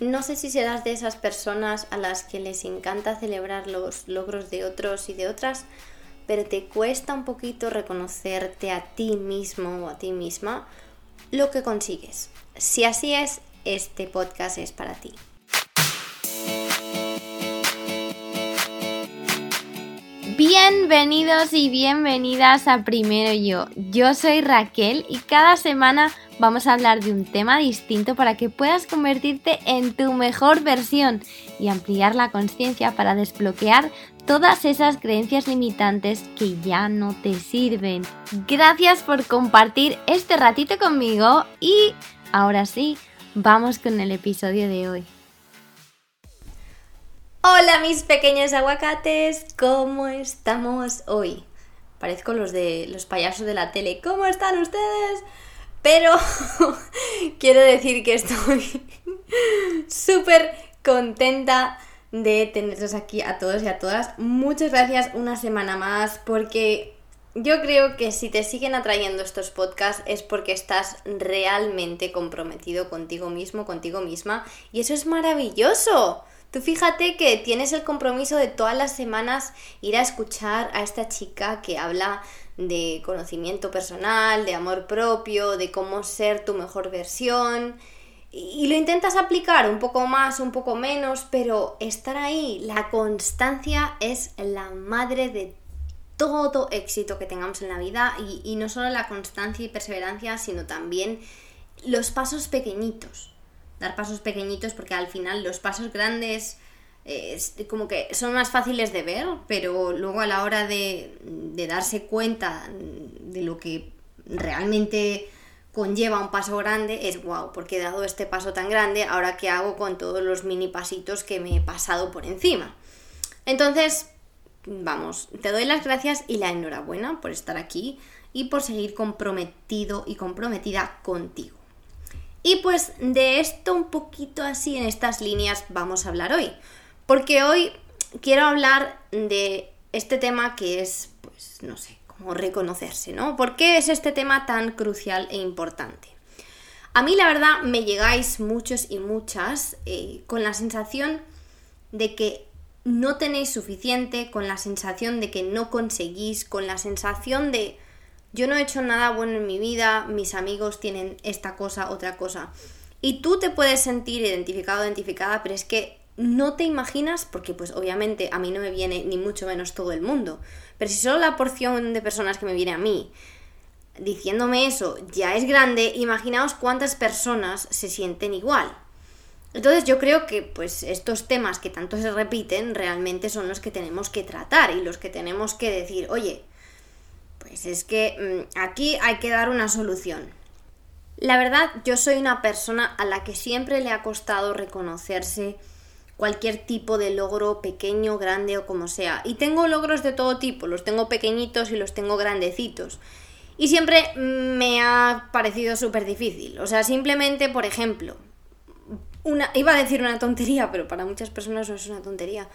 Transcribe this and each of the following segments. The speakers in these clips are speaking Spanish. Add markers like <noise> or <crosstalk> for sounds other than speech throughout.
no sé si serás de esas personas a las que les encanta celebrar los logros de otros y de otras, pero te cuesta un poquito reconocerte a ti mismo o a ti misma lo que consigues. Si así es, este podcast es para ti. Bienvenidos y bienvenidas a Primero Yo. Yo soy Raquel y cada semana vamos a hablar de un tema distinto para que puedas convertirte en tu mejor versión y ampliar la conciencia para desbloquear todas esas creencias limitantes que ya no te sirven. Gracias por compartir este ratito conmigo y ahora sí, vamos con el episodio de hoy. Hola mis pequeños aguacates, ¿cómo estamos hoy? Parezco los de los payasos de la tele. ¿Cómo están ustedes? Pero <laughs> quiero decir que estoy <laughs> súper contenta de tenerlos aquí a todos y a todas. Muchas gracias una semana más porque yo creo que si te siguen atrayendo estos podcasts es porque estás realmente comprometido contigo mismo, contigo misma y eso es maravilloso. Tú fíjate que tienes el compromiso de todas las semanas ir a escuchar a esta chica que habla de conocimiento personal, de amor propio, de cómo ser tu mejor versión. Y lo intentas aplicar un poco más, un poco menos, pero estar ahí, la constancia es la madre de todo éxito que tengamos en la vida y, no solo la constancia y perseverancia, sino también los pasos pequeñitos dar pasos pequeñitos porque al final los pasos grandes como que son más fáciles de ver, pero luego a la hora de, de darse cuenta de lo que realmente conlleva un paso grande es wow, porque he dado este paso tan grande, ahora qué hago con todos los mini pasitos que me he pasado por encima. Entonces, vamos, te doy las gracias y la enhorabuena por estar aquí y por seguir comprometido y comprometida contigo. Y pues de esto un poquito así en estas líneas vamos a hablar hoy. Porque hoy quiero hablar de este tema que es, pues, no sé, como reconocerse, ¿no? ¿Por qué es este tema tan crucial e importante? A mí la verdad me llegáis muchos y muchas eh, con la sensación de que no tenéis suficiente, con la sensación de que no conseguís, con la sensación de yo no he hecho nada bueno en mi vida, mis amigos tienen esta cosa, otra cosa. Y tú te puedes sentir identificado, identificada, pero es que no te imaginas, porque pues obviamente a mí no me viene ni mucho menos todo el mundo, pero si solo la porción de personas que me viene a mí diciéndome eso ya es grande, imaginaos cuántas personas se sienten igual. Entonces yo creo que pues estos temas que tanto se repiten realmente son los que tenemos que tratar y los que tenemos que decir, oye, pues es que mm, aquí hay que dar una solución. La verdad, yo soy una persona a la que siempre le ha costado reconocerse cualquier tipo de logro, pequeño, grande o como sea. Y tengo logros de todo tipo, los tengo pequeñitos y los tengo grandecitos. Y siempre me ha parecido súper difícil. O sea, simplemente, por ejemplo, una, iba a decir una tontería, pero para muchas personas no es una tontería.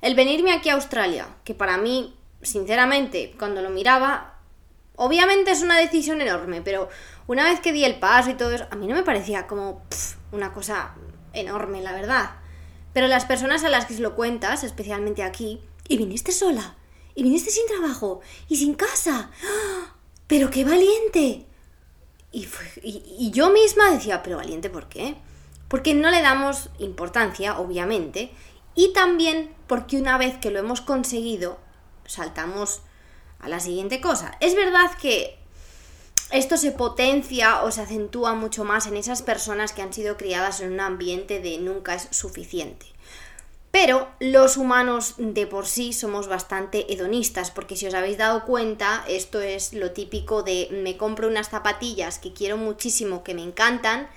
El venirme aquí a Australia, que para mí sinceramente, cuando lo miraba, obviamente es una decisión enorme, pero una vez que di el paso y todo eso, a mí no me parecía como una cosa enorme, la verdad. Pero las personas a las que se lo cuentas, especialmente aquí, y viniste sola, y viniste sin trabajo, y sin casa, pero qué valiente. Y, y yo misma decía, pero valiente, ¿por qué? Porque no le damos importancia, obviamente, y también porque una vez que lo hemos conseguido, saltamos a la siguiente cosa. Es verdad que esto se potencia o se acentúa mucho más en esas personas que han sido criadas en un ambiente de nunca es suficiente. Pero los humanos de por sí somos bastante hedonistas, porque si os habéis dado cuenta, esto es lo típico de me compro unas zapatillas que quiero muchísimo, que me encantan,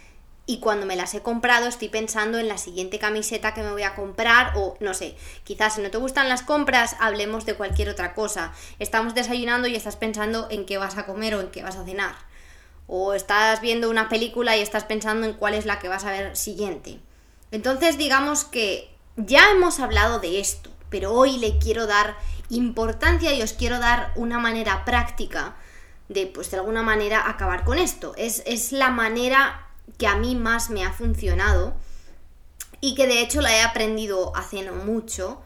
y cuando me las he comprado estoy pensando en la siguiente camiseta que me voy a comprar o no sé, quizás si no te gustan las compras hablemos de cualquier otra cosa. Estamos desayunando y estás pensando en qué vas a comer o en qué vas a cenar. O estás viendo una película y estás pensando en cuál es la que vas a ver siguiente. Entonces digamos que ya hemos hablado de esto, pero hoy le quiero dar importancia y os quiero dar una manera práctica de, pues de alguna manera, acabar con esto. Es, es la manera que a mí más me ha funcionado y que de hecho la he aprendido hace no mucho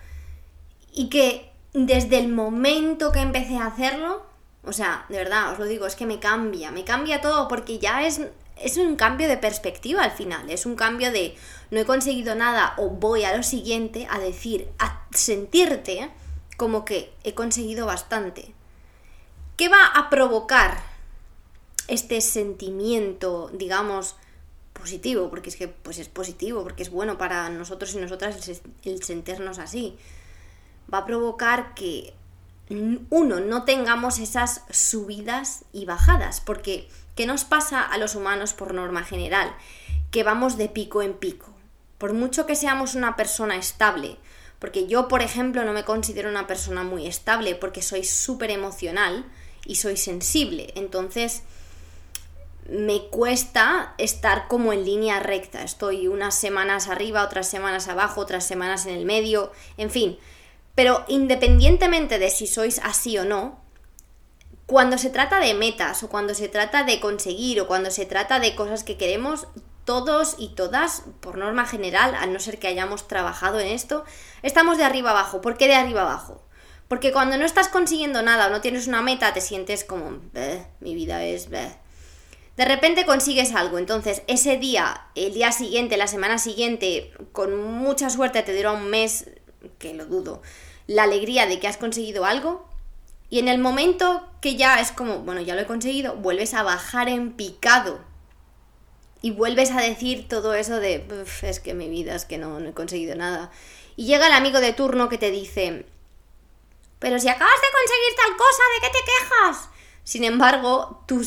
y que desde el momento que empecé a hacerlo, o sea, de verdad, os lo digo, es que me cambia, me cambia todo porque ya es, es un cambio de perspectiva al final, es un cambio de no he conseguido nada o voy a lo siguiente a decir, a sentirte como que he conseguido bastante. ¿Qué va a provocar este sentimiento, digamos, positivo? Porque es que pues es positivo, porque es bueno para nosotros y nosotras el, sentirnos así. Va a provocar que uno, no tengamos esas subidas y bajadas, porque ¿qué nos pasa a los humanos por norma general? Que vamos de pico en pico. Por mucho que seamos una persona estable, porque yo, por ejemplo, no me considero una persona muy estable porque soy súper emocional y soy sensible. Entonces, me cuesta estar como en línea recta. Estoy unas semanas arriba, otras semanas abajo, otras semanas en el medio, en fin. Pero independientemente de si sois así o no, cuando se trata de metas o cuando se trata de conseguir o cuando se trata de cosas que queremos, todos y todas, por norma general, a no ser que hayamos trabajado en esto, estamos de arriba abajo. ¿Por qué de arriba abajo? Porque cuando no estás consiguiendo nada o no tienes una meta, te sientes como, mi vida es... De repente consigues algo, entonces ese día, el día siguiente, la semana siguiente, con mucha suerte te dura un mes, que lo dudo, la alegría de que has conseguido algo, y en el momento que ya es como, bueno, ya lo he conseguido, vuelves a bajar en picado y vuelves a decir todo eso de, es que mi vida es que no, he conseguido nada. Y llega el amigo de turno que te dice, pero si acabas de conseguir tal cosa, ¿de qué te quejas? Sin embargo, tu,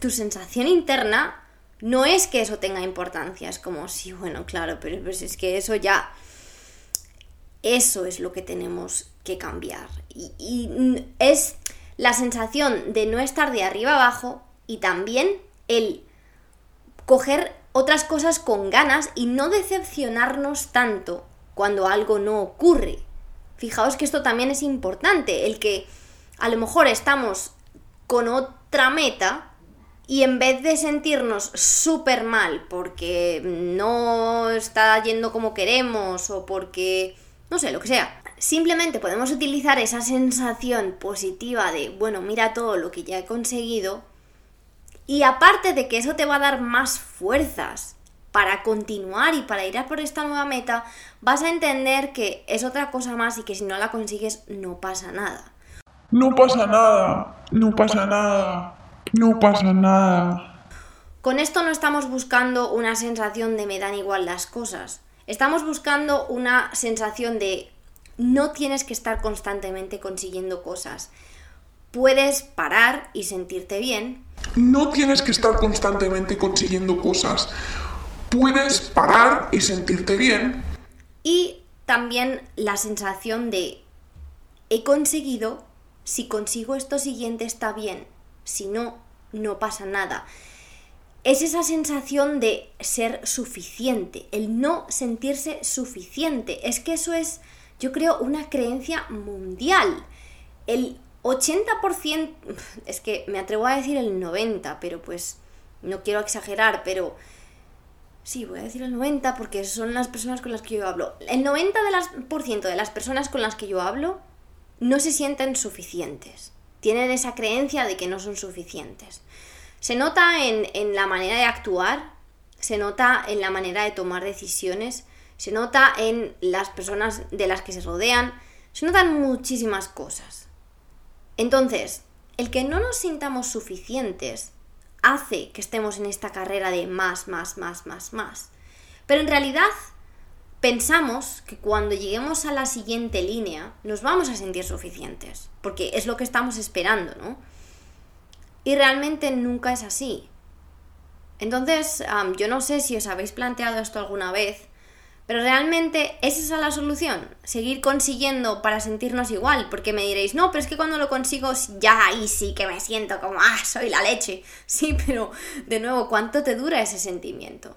tu sensación interna no es que eso tenga importancia, es como, sí, bueno, claro, pero pues es que eso ya... Eso es lo que tenemos que cambiar. Y, y es la sensación de no estar de arriba abajo y también el coger otras cosas con ganas y no decepcionarnos tanto cuando algo no ocurre. Fijaos que esto también es importante, el que a lo mejor estamos con otra meta y en vez de sentirnos súper mal porque no está yendo como queremos o porque, no sé, lo que sea, simplemente podemos utilizar esa sensación positiva de, bueno, mira todo lo que ya he conseguido y aparte de que eso te va a dar más fuerzas para continuar y para ir a por esta nueva meta, vas a entender que es otra cosa más y que si no la consigues no pasa nada. No pasa nada, no pasa nada, no pasa nada. Con esto no estamos buscando una sensación de me dan igual las cosas. Estamos buscando una sensación de no tienes que estar constantemente consiguiendo cosas. Puedes parar y sentirte bien, no tienes que estar constantemente consiguiendo cosas. Puedes parar y sentirte bien. Y también la sensación de he conseguido, si consigo esto siguiente está bien, si no, no pasa nada. Es esa sensación de ser suficiente, el no sentirse suficiente. Es que eso es, yo creo, una creencia mundial. El 80%, <laughs> es que me atrevo a decir el 90%, pero pues no quiero exagerar, pero sí, voy a decir el 90% porque son las personas con las que yo hablo. El 90% de las personas con las que yo hablo no se sienten suficientes. Tienen esa creencia de que no son suficientes. Se nota en, en la manera de actuar, se nota en la manera de tomar decisiones, se nota en las personas de las que se rodean, se notan muchísimas cosas. Entonces, el que no nos sintamos suficientes hace que estemos en esta carrera de más, más, más, más, más. Pero en realidad pensamos que cuando lleguemos a la siguiente línea nos vamos a sentir suficientes, porque es lo que estamos esperando, ¿no? Y realmente nunca es así. Entonces, yo no sé si os habéis planteado esto alguna vez, pero realmente ¿es esa la solución? Seguir consiguiendo para sentirnos igual, porque me diréis, no, pero es que cuando lo consigo ya ahí sí que me siento como, ah, soy la leche. <laughs> Sí, pero de nuevo, ¿cuánto te dura ese sentimiento?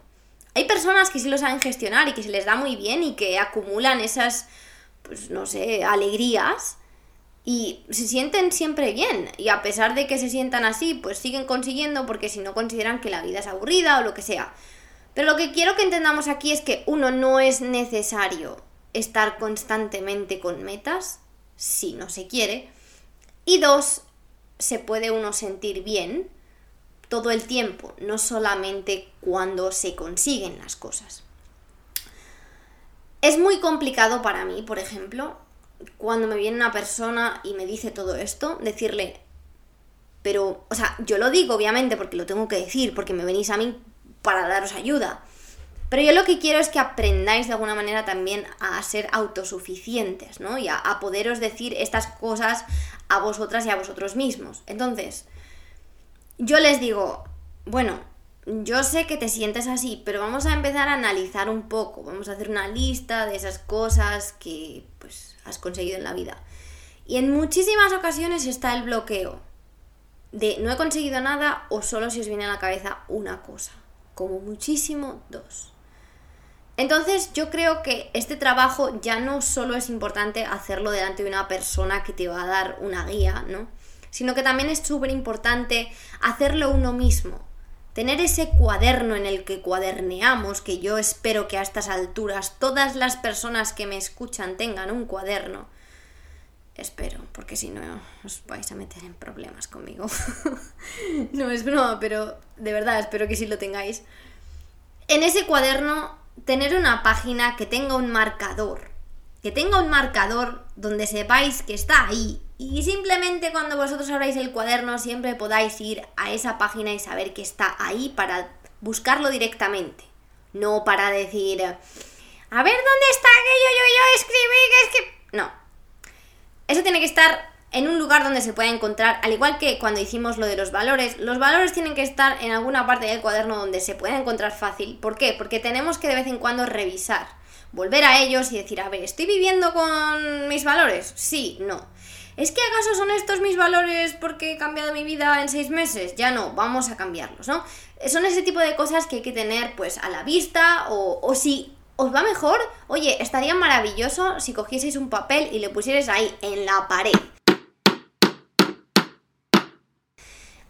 Hay personas que sí lo saben gestionar y que se les da muy bien y que acumulan esas, pues no sé, alegrías y se sienten siempre bien. Y a pesar de que se sientan así, pues siguen consiguiendo porque si no consideran que la vida es aburrida o lo que sea. Pero lo que quiero que entendamos aquí es que uno no es necesario estar constantemente con metas si no se quiere. Y dos, se puede uno sentir bien todo el tiempo, no solamente cuando se consiguen las cosas. Es muy complicado para mí, por ejemplo, cuando me viene una persona y me dice todo esto, decirle, pero, o sea, yo lo digo obviamente porque lo tengo que decir, porque me venís a mí para daros ayuda. Pero yo lo que quiero es que aprendáis de alguna manera también a ser autosuficientes, ¿no? Y a, a, poderos decir estas cosas a vosotras y a vosotros mismos. Entonces, yo les digo, bueno, yo sé que te sientes así, pero vamos a empezar a analizar un poco. Vamos a hacer una lista de esas cosas que, pues, has conseguido en la vida. Y en muchísimas ocasiones está el bloqueo de no he conseguido nada o solo si os viene a la cabeza una cosa como muchísimo dos. Entonces yo creo que este trabajo ya no solo es importante hacerlo delante de una persona que te va a dar una guía, ¿no? Sino que también es súper importante hacerlo uno mismo. Tener ese cuaderno en el que cuaderneamos, que yo espero que a estas alturas todas las personas que me escuchan tengan un cuaderno. Espero, porque si no os vais a meter en problemas conmigo. <laughs> no es broma, pero de verdad espero que sí lo tengáis. En ese cuaderno, tener una página que tenga un marcador. Que tenga un marcador donde sepáis que está ahí. Y simplemente cuando vosotros abráis el cuaderno siempre podáis ir a esa página y saber que está ahí para buscarlo directamente. No para decir, a ver dónde está aquello yo, yo escribí que es que... No. Eso tiene que estar en un lugar donde se pueda encontrar, al igual que cuando hicimos lo de los valores, los valores tienen que estar en alguna parte del cuaderno donde se pueda encontrar fácil. ¿Por qué? Porque tenemos que de vez en cuando revisar, volver a ellos y decir, a ver, ¿estoy viviendo con mis valores? Sí, no. ¿Es que acaso son estos mis valores porque he cambiado mi vida en seis meses? Ya no, vamos a cambiarlos, ¿no? Son ese tipo de cosas que hay que tener pues a la vista o, o si os va mejor, oye, estaría maravilloso si cogieseis un papel y le pusierais ahí en la pared.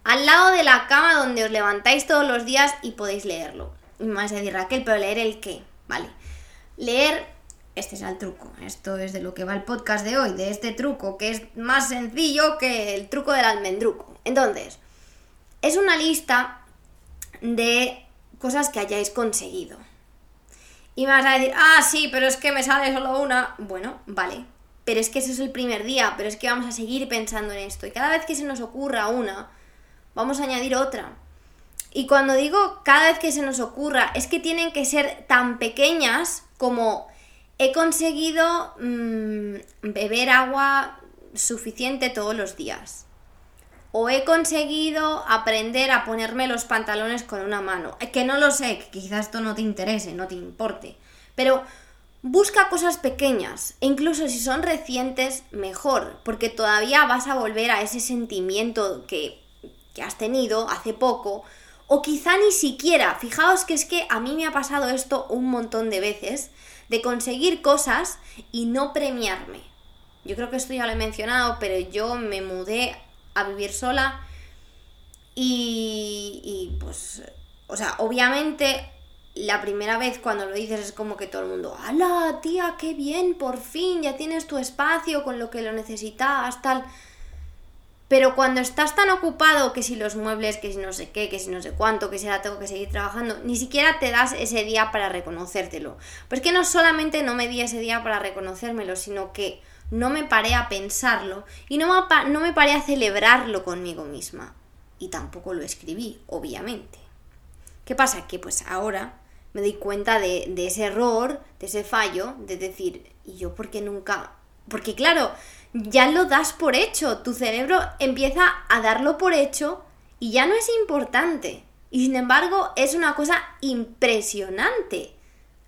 al lado de la cama donde os levantáis todos los días y podéis leerlo. Y me vais a decir, Raquel, pero leer el qué, ¿vale? Leer, este es el truco, esto es de lo que va el podcast de hoy, de este truco, que es más sencillo que el truco del almendruco. Entonces, es una lista de cosas que hayáis conseguido. Y me vas a decir, ah, sí, pero es que me sale solo una. Bueno, vale. Pero es que eso es el primer día, pero es que vamos a seguir pensando en esto. Y cada vez que se nos ocurra una, vamos a añadir otra. Y cuando digo cada vez que se nos ocurra, es que tienen que ser tan pequeñas como he conseguido mm, beber agua suficiente todos los días. O he conseguido aprender a ponerme los pantalones con una mano. Que no lo sé, que quizás esto no te interese, no te importe. Pero busca cosas pequeñas. E incluso si son recientes, mejor. Porque todavía vas a volver a ese sentimiento que que has tenido hace poco, o quizá ni siquiera, fijaos que es que a mí me ha pasado esto un montón de veces, de conseguir cosas y no premiarme. Yo creo que esto ya lo he mencionado, pero yo me mudé a vivir sola y, y pues, o sea, obviamente la primera vez cuando lo dices es como que todo el mundo, ¡hala, tía, qué bien! Por fin ya tienes tu espacio con lo que lo necesitas, tal. Pero cuando estás tan ocupado que si los muebles, que si no sé qué, que si no sé cuánto, que si ahora tengo que seguir trabajando, ni siquiera te das ese día para reconocértelo. Pero es que no solamente no me di ese día para reconocérmelo, sino que no me paré a pensarlo y no me, no me paré a celebrarlo conmigo misma. Y tampoco lo escribí, obviamente. ¿Qué pasa? Que pues ahora me doy cuenta de, de ese error, de ese fallo, de decir, ¿y yo por qué nunca? Porque claro, ya lo das por hecho, tu cerebro empieza a darlo por hecho y ya no es importante. Y sin embargo es una cosa impresionante.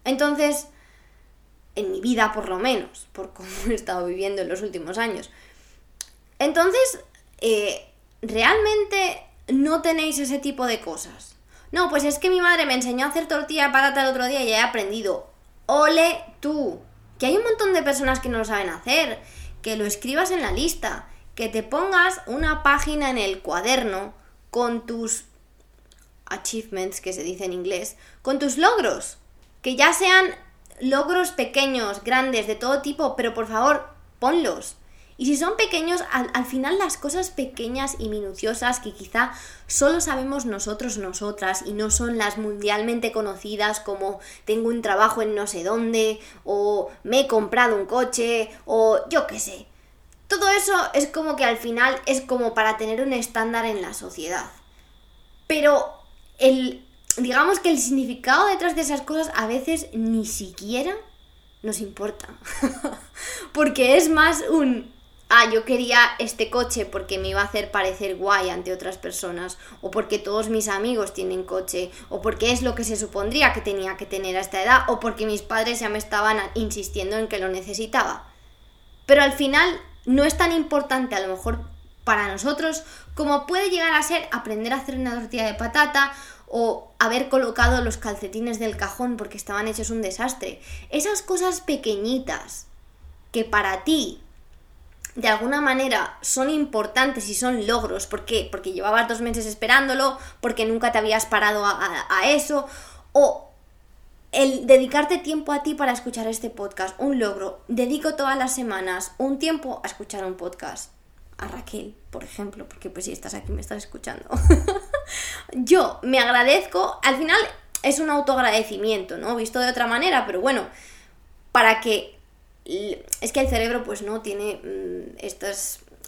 Entonces, en mi vida por lo menos, por cómo he estado viviendo en los últimos años. Entonces, eh, realmente no tenéis ese tipo de cosas. No, pues es que mi madre me enseñó a hacer tortilla de patata el otro día y ya he aprendido. Ole tú. Que hay un montón de personas que no lo saben hacer que lo escribas en la lista, que te pongas una página en el cuaderno con tus achievements, que se dice en inglés, con tus logros. Que ya sean logros pequeños, grandes, de todo tipo, pero por favor, ponlos. Y si son pequeños, al, final las cosas pequeñas y minuciosas que quizá solo sabemos nosotros, nosotras, y no son las mundialmente conocidas como tengo un trabajo en no sé dónde, o me he comprado un coche, o yo qué sé. Todo eso es como que al final es como para tener un estándar en la sociedad. Pero el, digamos que el significado detrás de esas cosas a veces ni siquiera nos importa. <laughs> Porque es más un ah, yo quería este coche porque me iba a hacer parecer guay ante otras personas, o porque todos mis amigos tienen coche, o porque es lo que se supondría que tenía que tener a esta edad, o porque mis padres ya me estaban insistiendo en que lo necesitaba. Pero al final no es tan importante a lo mejor para nosotros como puede llegar a ser aprender a hacer una tortilla de patata o haber colocado los calcetines del cajón porque estaban hechos un desastre. Esas cosas pequeñitas que para ti de alguna manera son importantes y son logros. ¿Por qué? Porque llevabas dos meses esperándolo, porque nunca te habías parado a, eso, o el dedicarte tiempo a ti para escuchar este podcast, un logro. Dedico todas las semanas un tiempo a escuchar un podcast. A Raquel, por ejemplo, porque pues si estás aquí me estás escuchando. <laughs> Yo me agradezco, al final es un autoagradecimiento, ¿no? Visto de otra manera, pero bueno, para que es que el cerebro pues no tiene mm,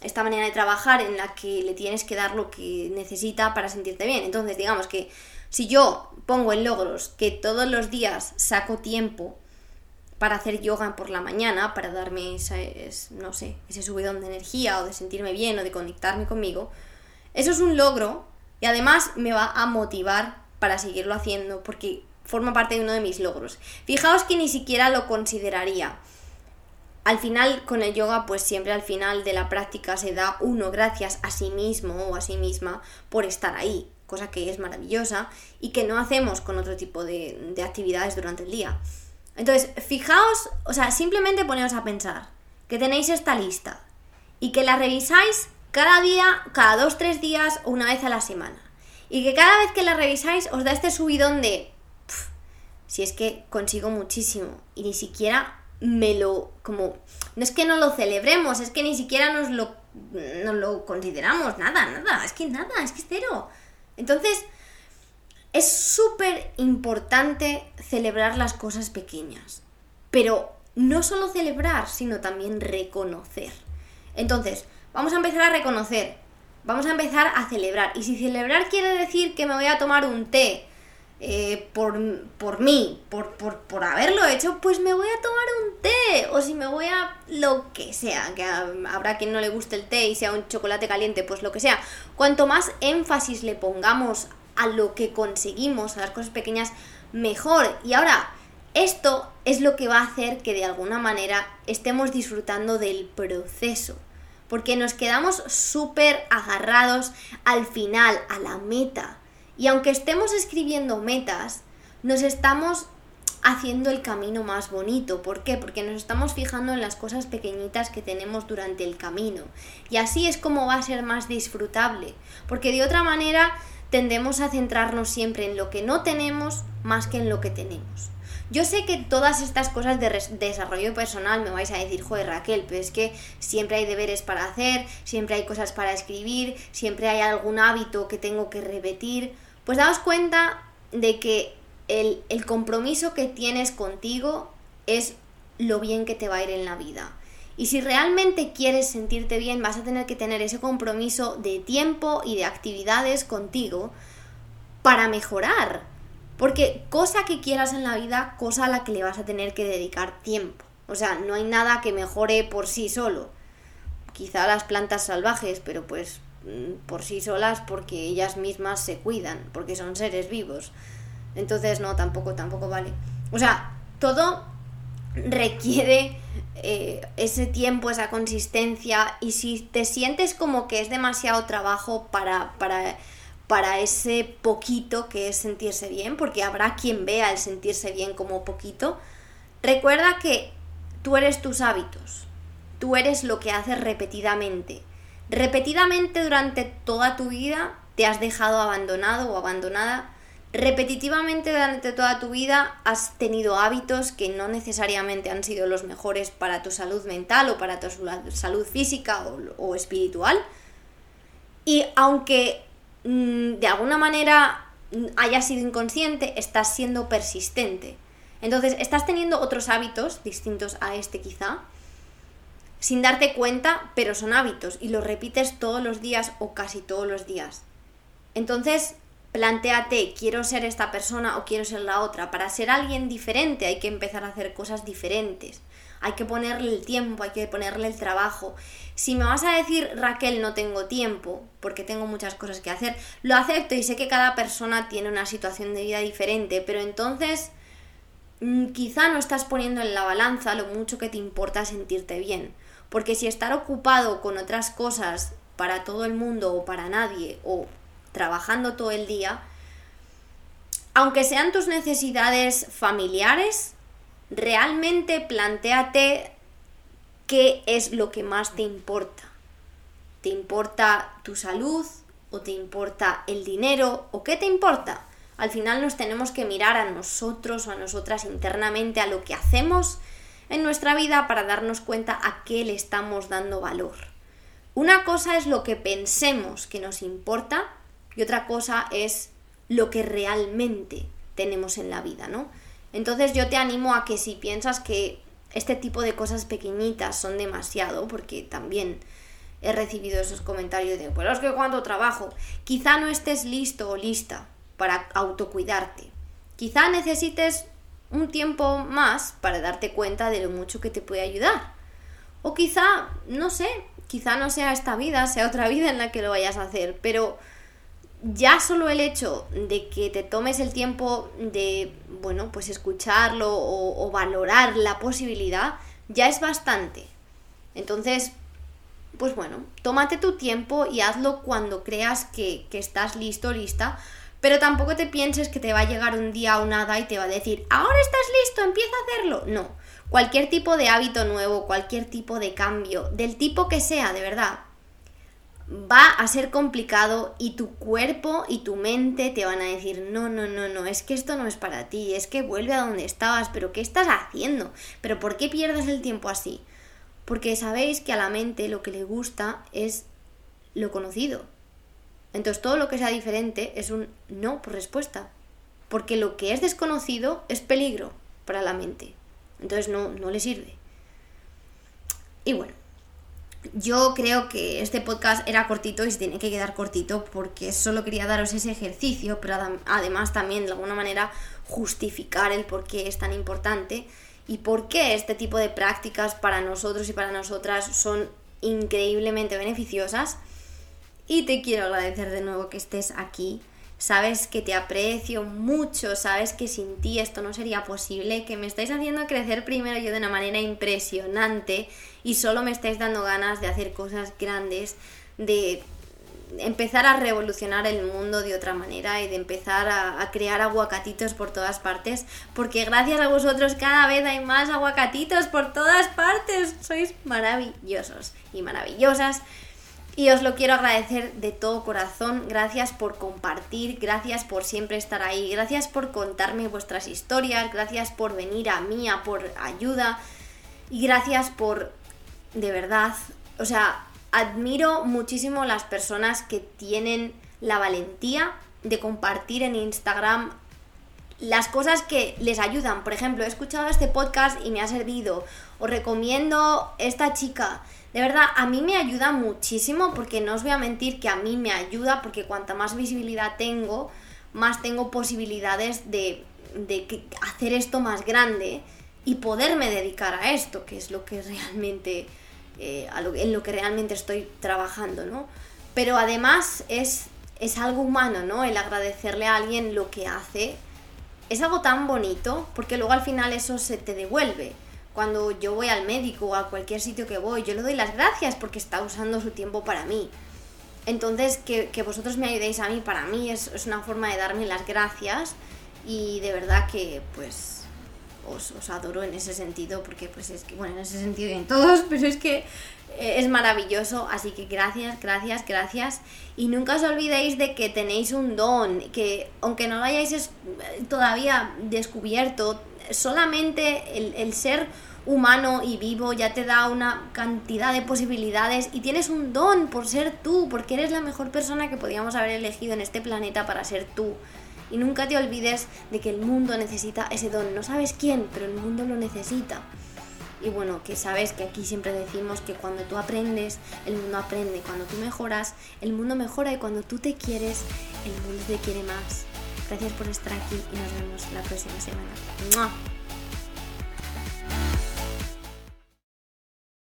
esta manera de trabajar en la que le tienes que dar lo que necesita para sentirte bien. Entonces, digamos que si yo pongo en logros que todos los días saco tiempo para hacer yoga por la mañana, para darme ese, no sé, ese subidón de energía o de sentirme bien o de conectarme conmigo, eso es un logro y además me va a motivar para seguirlo haciendo porque forma parte de uno de mis logros. Fijaos que ni siquiera lo consideraría al final con el yoga pues siempre al final de la práctica se da uno gracias a sí mismo o a sí misma por estar ahí, cosa que es maravillosa y que no hacemos con otro tipo de, actividades durante el día. Entonces, fijaos, o sea, simplemente poneos a pensar que tenéis esta lista y que la revisáis cada día, cada dos, tres días o una vez a la semana. Y que cada vez que la revisáis os da este subidón de, si es que consigo muchísimo y ni siquiera me lo, como, no es que no lo celebremos, es que ni siquiera nos lo, nos lo consideramos, nada, nada, es que nada, es que cero. Entonces, es súper importante celebrar las cosas pequeñas, pero no solo celebrar, sino también reconocer. Entonces, vamos a empezar a reconocer, vamos a empezar a celebrar. Y si celebrar quiere decir que me voy a tomar un té, eh, por, por, mí, por, por, por, haberlo hecho, pues me voy a tomar un té. O si me voy a lo que sea, que habrá quien no le guste el té y sea un chocolate caliente, pues lo que sea. Cuanto más énfasis le pongamos a lo que conseguimos, a las cosas pequeñas, mejor. Y ahora, esto es lo que va a hacer que de alguna manera estemos disfrutando del proceso. Porque nos quedamos súper agarrados al final, a la meta y aunque estemos escribiendo metas, nos estamos haciendo el camino más bonito. ¿Por qué? Porque nos estamos fijando en las cosas pequeñitas que tenemos durante el camino. Y así es como va a ser más disfrutable. Porque de otra manera tendemos a centrarnos siempre en lo que no tenemos más que en lo que tenemos. Yo sé que todas estas cosas de desarrollo personal me vais a decir, joder Raquel, pero es que siempre hay deberes para hacer, siempre hay cosas para escribir, siempre hay algún hábito que tengo que repetir. Pues daos cuenta de que el, el compromiso que tienes contigo es lo bien que te va a ir en la vida. Y si realmente quieres sentirte bien, vas a tener que tener ese compromiso de tiempo y de actividades contigo para mejorar. Porque cosa que quieras en la vida, cosa a la que le vas a tener que dedicar tiempo. O sea, no hay nada que mejore por sí solo. Quizá las plantas salvajes, pero pues por sí solas porque ellas mismas se cuidan, porque son seres vivos. Entonces, no, tampoco, tampoco vale. O sea, todo requiere eh, ese tiempo, esa consistencia, y si te sientes como que es demasiado trabajo para, para, para ese poquito que es sentirse bien, porque habrá quien vea el sentirse bien como poquito, recuerda que tú eres tus hábitos, tú eres lo que haces repetidamente repetidamente durante toda tu vida te has dejado abandonado o abandonada repetitivamente durante toda tu vida has tenido hábitos que no necesariamente han sido los mejores para tu salud mental o para tu salud física o, espiritual. Y aunque mm, de alguna manera hayas sido inconsciente, estás siendo persistente. Entonces, estás teniendo otros hábitos distintos a este quizá, sin darte cuenta, pero son hábitos y los repites todos los días o casi todos los días. Entonces, plantéate, quiero ser esta persona o quiero ser la otra. Para ser alguien diferente hay que empezar a hacer cosas diferentes. Hay que ponerle el tiempo, hay que ponerle el trabajo. Si me vas a decir, Raquel, no tengo tiempo, porque tengo muchas cosas que hacer, lo acepto y sé que cada persona tiene una situación de vida diferente, pero entonces mm, quizá no estás poniendo en la balanza lo mucho que te importa sentirte bien. Porque si estar ocupado con otras cosas para todo el mundo o para nadie, o trabajando todo el día, aunque sean tus necesidades familiares, realmente planteate qué es lo que más te importa. ¿Te importa tu salud o te importa el dinero o qué te importa? Al final nos tenemos que mirar a nosotros o a nosotras internamente a lo que hacemos en nuestra vida para darnos cuenta a qué le estamos dando valor. Una cosa es lo que pensemos que nos importa y otra cosa es lo que realmente tenemos en la vida, ¿no? Entonces yo te animo a que si piensas que este tipo de cosas pequeñitas son demasiado, porque también he recibido esos comentarios de, pero es que cuando trabajo, quizá no estés listo o lista para autocuidarte. Quizá necesites un tiempo más para darte cuenta de lo mucho que te puede ayudar. O quizá, no sé, quizá no sea esta vida, sea otra vida en la que lo vayas a hacer, pero ya solo el hecho de que te tomes el tiempo de, bueno, pues escucharlo o, valorar la posibilidad, ya es bastante. Entonces, pues bueno, tómate tu tiempo y hazlo cuando creas que, que estás listo lista, pero tampoco te pienses que te va a llegar un día o nada y te va a decir, ahora estás listo, empieza a hacerlo. No, cualquier tipo de hábito nuevo, cualquier tipo de cambio, del tipo que sea, de verdad, va a ser complicado y tu cuerpo y tu mente te van a decir, no, no, no, no, es que esto no es para ti, es que vuelve a donde estabas, pero ¿qué estás haciendo? ¿Pero por qué pierdes el tiempo así? Porque sabéis que a la mente lo que le gusta es lo conocido. Entonces todo lo que sea diferente es un no por respuesta. Porque lo que es desconocido es peligro para la mente. Entonces no, no le sirve. Y bueno, yo creo que este podcast era cortito y se tiene que quedar cortito porque solo quería daros ese ejercicio, pero además también de alguna manera justificar el por qué es tan importante y por qué este tipo de prácticas para nosotros y para nosotras son increíblemente beneficiosas. Y te quiero agradecer de nuevo que estés aquí sabes que te aprecio mucho, sabes que sin ti esto no sería posible, que me estáis haciendo crecer primero yo de una manera impresionante y solo me estáis dando ganas de hacer cosas grandes, de empezar a revolucionar el mundo de otra manera y de empezar a, a, crear aguacatitos por todas partes, porque gracias a vosotros cada vez hay más aguacatitos por todas partes. Sois maravillosos y maravillosas. Y os lo quiero agradecer de todo corazón. Gracias por compartir, gracias por siempre estar ahí, gracias por contarme vuestras historias, gracias por venir a mí, a por ayuda y gracias por, de verdad, o sea, admiro muchísimo las personas que tienen la valentía de compartir en Instagram las cosas que les ayudan. Por ejemplo, he escuchado este podcast y me ha servido. Os recomiendo esta chica de verdad, a mí me ayuda muchísimo porque no os voy a mentir que a mí me ayuda porque cuanta más visibilidad tengo, más tengo posibilidades de, hacer esto más grande y poderme dedicar a esto, que es lo que realmente, eh, en lo que realmente estoy trabajando, ¿no? Pero además es, es algo humano, ¿no? El agradecerle a alguien lo que hace es algo tan bonito porque luego al final eso se te devuelve cuando yo voy al médico o a cualquier sitio que voy, yo le doy las gracias porque está usando su tiempo para mí. Entonces, que, vosotros me ayudéis a mí, para mí es, es, una forma de darme las gracias y de verdad que, pues, os, os adoro en ese sentido, porque pues es que, bueno, en ese sentido y en todos, <laughs> pero es que eh, es maravilloso, así que gracias, gracias, gracias. Y nunca os olvidéis de que tenéis un don, que aunque no lo hayáis es- todavía descubierto, solamente el, el ser humano y vivo ya te da una cantidad de posibilidades y tienes un don por ser tú, porque eres la mejor persona que podíamos haber elegido en este planeta para ser tú. Y nunca te olvides de que el mundo necesita ese don. No sabes quién, pero el mundo lo necesita. Y bueno, que sabes que aquí siempre decimos que cuando tú aprendes, el mundo aprende. Cuando tú mejoras, el mundo mejora. Y cuando tú te quieres, el mundo te quiere más. Gracias por estar aquí y nos vemos la próxima semana.